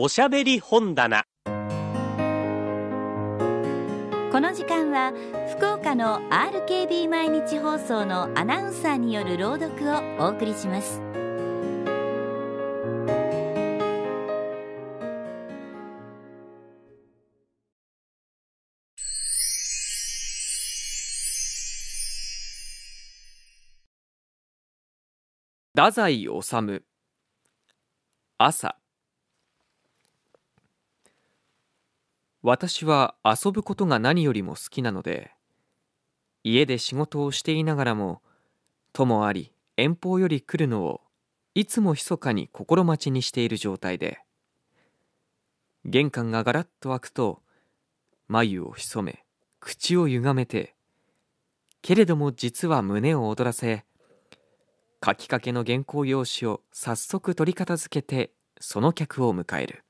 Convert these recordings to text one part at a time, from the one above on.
おしゃべり本棚。この時間は福岡の RKB 毎日放送のアナウンサーによる朗読をお送りします。太宰治。朝私は遊ぶことが何よりも好きなので家で仕事をしていながらも友あり遠方より来るのをいつも密かに心待ちにしている状態で玄関がガラッと開くと眉を潜め口をゆがめてけれども実は胸を躍らせ書きかけの原稿用紙を早速取り片付けてその客を迎える。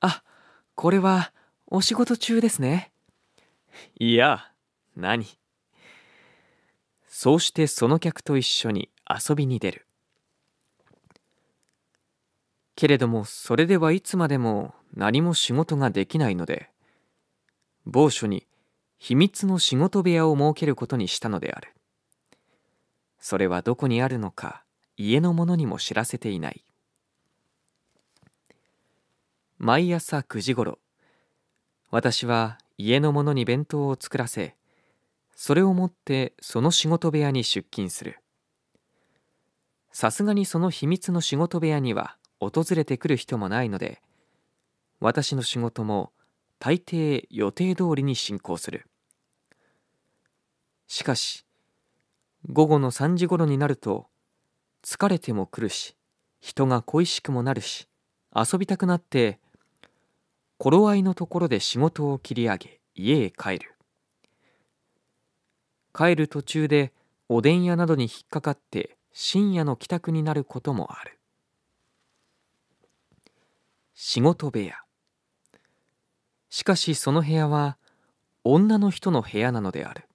あこれはお仕事中ですね。いや何。そうしてその客と一緒に遊びに出る。けれどもそれではいつまでも何も仕事ができないので某所に秘密の仕事部屋を設けることにしたのである。それはどこにあるのか家の者にも知らせていない。毎朝9時ごろ私は家の者に弁当を作らせそれを持ってその仕事部屋に出勤する。さすがにその秘密の仕事部屋には訪れてくる人もないので私の仕事も大抵予定通りに進行する。しかし午後の3時頃になると疲れても来るし人が恋しくもなるし遊びたくなって頃合いのところで仕事を切り上げ家へ帰る。帰る途中でおでん屋などに引っかかって深夜の帰宅になることもある。仕事部屋。しかしその部屋は女の人の部屋なのである。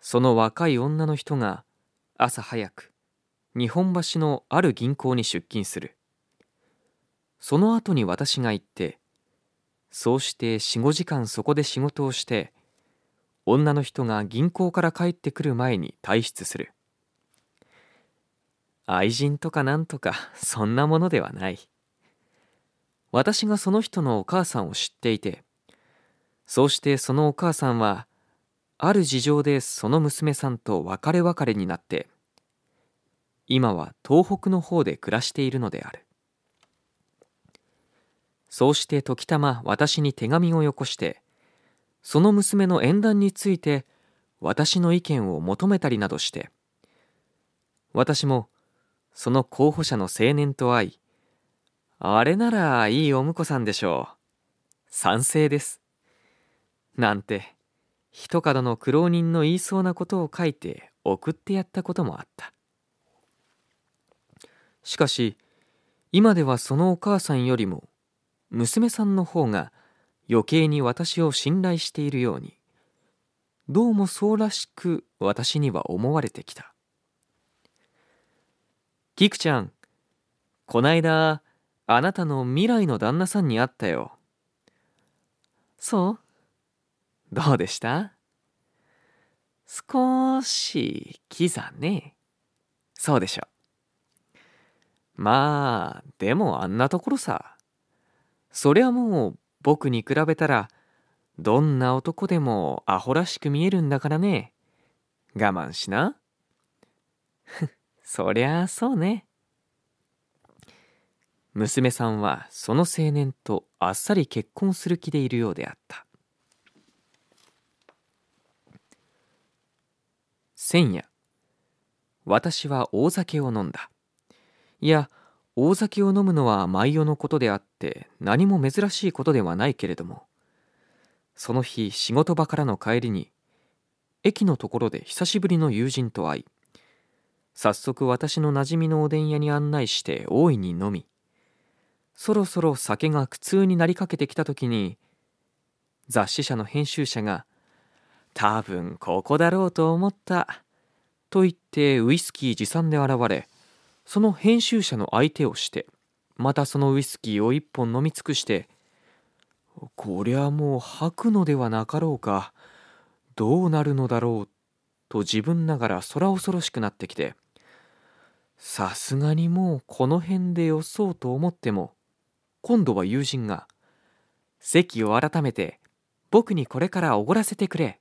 その若い女の人が朝早く日本橋のある銀行に出勤する。その後に私が行ってそうして45時間そこで仕事をして女の人が銀行から帰ってくる前に退出する。愛人とかなんとかそんなものではない。私がその人のお母さんを知っていてそうしてそのお母さんはある事情でその娘さんと別れ別れになって今は東北の方で暮らしているのである。そうして時たま私に手紙をよこしてその娘の縁談について私の意見を求めたりなどして私もその候補者の青年と会いあれならいいお婿さんでしょう。賛成です。なんて一角の苦労人の言いそうなことを書いて送ってやったこともあった。しかし今ではそのお母さんよりも娘さんの方が余計に私を信頼しているようにどうもそうらしく私には思われてきた菊ちゃんこないだあなたの未来の旦那さんに会ったよそう？どうでした？少しキザね。そうでしょ。まあ、でもあんなところさ。そりゃもう僕に比べたら、どんな男でもアホらしく見えるんだからね。我慢しな。そりゃあそうね。娘さんはその青年とあっさり結婚する気でいるようであった。千夜私は大酒を飲んだいや大酒を飲むのは毎夜のことであって何も珍しいことではないけれどもその日仕事場からの帰りに駅のところで久しぶりの友人と会い早速私の馴染みのおでん屋に案内して大いに飲みそろそろ酒が苦痛になりかけてきた時に雑誌社の編集者が多分ここだろうと思った。と言ってウイスキー持参で現れ、その編集者の相手をして、またそのウイスキーを一本飲み尽くしてこりゃもう吐くのではなかろうかどうなるのだろうと自分ながら空恐ろしくなってきてさすがにもうこの辺でよそうと思っても今度は友人が席を改めて僕にこれからおごらせてくれ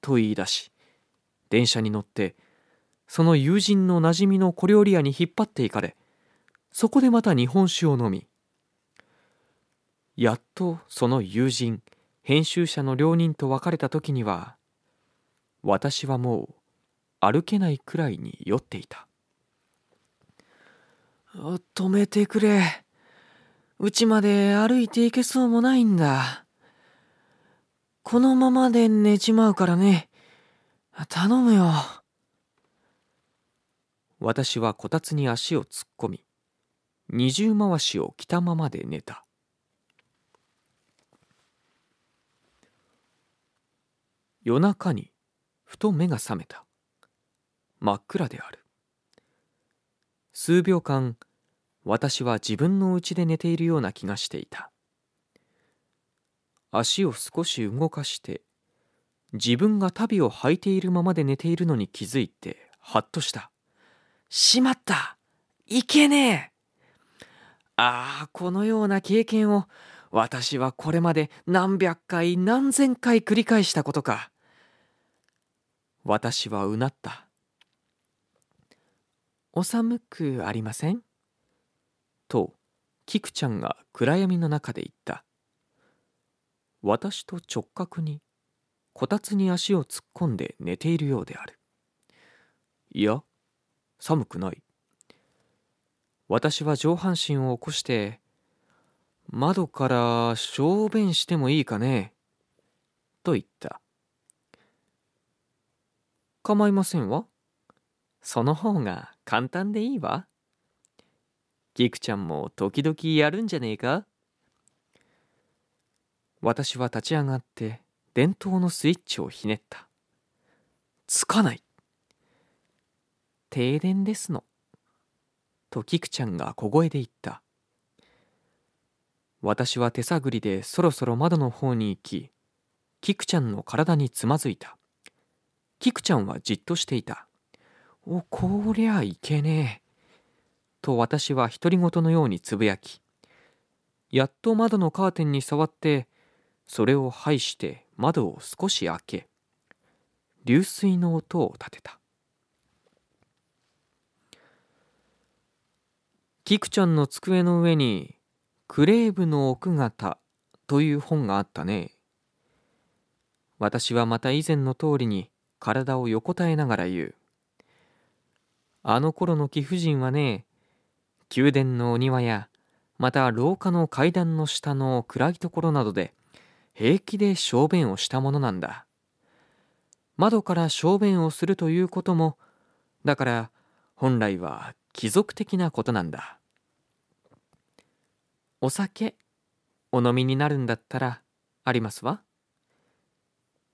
と言い出し電車に乗ってその友人のなじみの小料理屋に引っ張っていかれそこでまた日本酒を飲みやっとその友人編集者の両人と別れた時には私はもう歩けないくらいに酔っていた。止めてくれ。うちまで歩いていけそうもないんだ。このままで寝ちまうからね。頼むよ。私はこたつに足を突っ込み二重回しを着たままで寝た。夜中にふと目が覚めた。真っ暗である。数秒間私は自分の家で寝ているような気がしていた。足を少し動かして自分が足袋を履いているままで寝ているのに気づいてハッとした。しまった。いけねえ。ああこのような経験を私はこれまで何百回何千回繰り返したことか。私はうなった。お寒くありません？と菊ちゃんが暗闇の中で言った。私と直角にこたつに足を突っ込んで寝ているようである。いや寒くない私は上半身を起こして窓から小便してもいいかねと言った構いませんわ。その方が簡単でいいわ。キクちゃんも時々やるんじゃねえか私は立ち上がって電灯のスイッチをひねった。つかない。停電ですの？とキクちゃんが小声で言った。私は手探りでそろそろ窓の方に行き、キクちゃんの体につまずいた。キクちゃんはじっとしていた。お、こりゃいけねえ。と私は独り言のようにつぶやき、やっと窓のカーテンに触って、それを排して窓を少し開け、流水の音を立てた。キクちゃんの机の上に、クレーブの奥方という本があったね。私はまた以前の通りに体を横たえながら言う。あの頃の貴婦人はね、宮殿のお庭や、また廊下の階段の下の暗いところなどで、平気で小便をしたものなんだ。窓から小便をするということも、だから本来は貴族的なことなんだ。お酒、お飲みになるんだったらありますわ。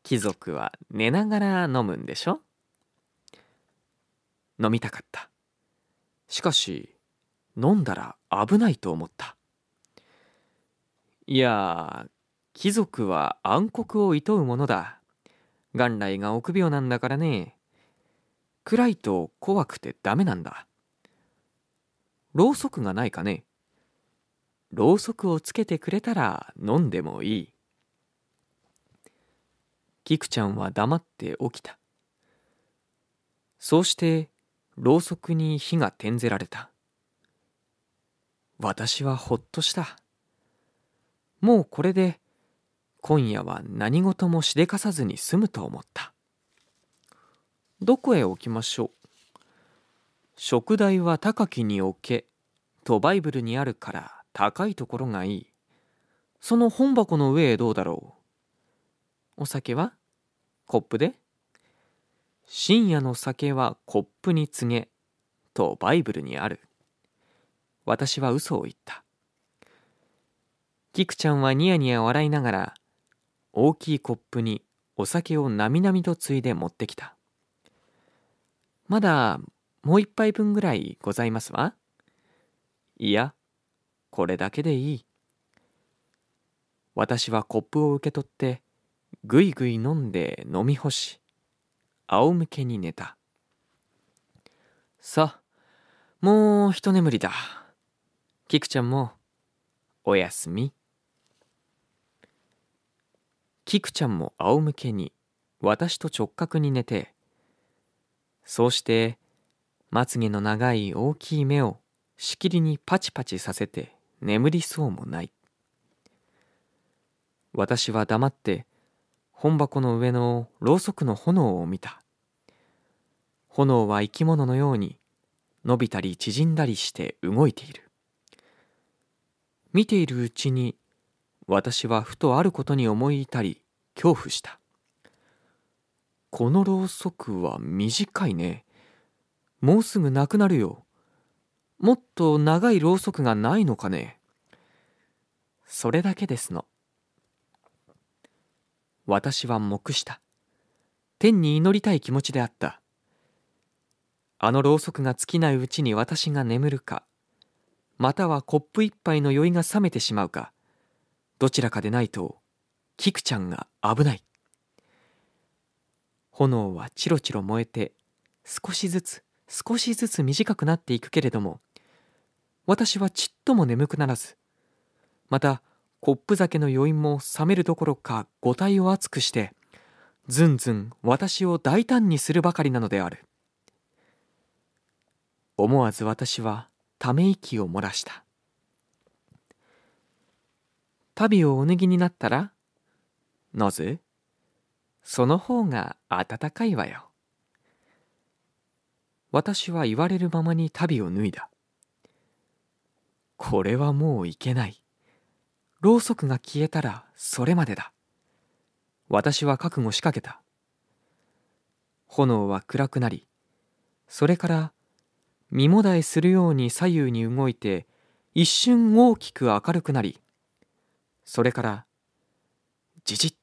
貴族は寝ながら飲むんでしょ？飲みたかった。しかし飲んだら危ないと思った。いや貴族は暗黒を厭うものだ。元来が臆病なんだからね。暗いと怖くてダメなんだ。ろうそくがないかね。ろうそくをつけてくれたら飲んでもいいキクちゃんは黙って起きた。そうしてろうそくに火が点ぜられた。私はほっとした。もうこれで今夜は何事もしでかさずに済むと思った。どこへ置きましょう。食材は高きに置けとバイブルにあるから高いところがいい。その本箱の上へどうだろう。お酒は？コップで？深夜の酒はコップに告げとバイブルにある。私は嘘を言った。キクちゃんはニヤニヤ笑いながら大きいコップにお酒をなみなみとついで持ってきた。まだもう一杯分ぐらいございますわ。いやこれだけでいい。私はコップを受け取ってぐいぐい飲んで飲み干し仰向けに寝た。さあもう一眠りだ。キクちゃんもおやすみ。キクちゃんも仰向けに私と直角に寝てそうしてまつげの長い大きい目をしきりにパチパチさせて眠りそうもない。私は黙って本箱の上のろうそくの炎を見た。炎は生き物のように伸びたり縮んだりして動いている。見ているうちに私はふとあることに思い至り恐怖した。このろうそくは短いね。もうすぐなくなるよ。もっと長いろうそくがないのかね？それだけですの。私は黙した。天に祈りたい気持ちであった。あのろうそくが尽きないうちに私が眠るか。またはコップ一杯の酔いが冷めてしまうか。どちらかでないとキクちゃんが危ない。炎はチロチロ燃えて少しずつ少しずつ短くなっていくけれども私はちっとも眠くならずまたコップ酒の余韻も冷めるどころか五体を熱くしてずんずん私を大胆にするばかりなのである。思わず私はため息を漏らした。旅をお脱ぎになったらなぜ？その方が暖かいわよ。私は言われるままに旅を脱いだ。これはもういけない。ろうそくが消えたらそれまでだ。私は覚悟しかけた。炎は暗くなりそれから身もだえするように左右に動いて一瞬大きく明るくなりそれからじじっ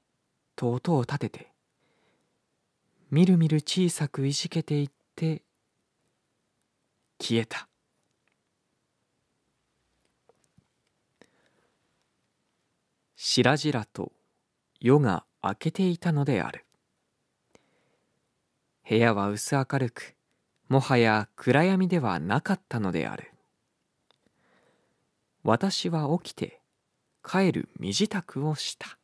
と音を立ててみるみる小さくいじけていって消えた。白々と夜が明けていたのである。部屋は薄明るくもはや暗闇ではなかったのである。私は起きて帰る身支度をした。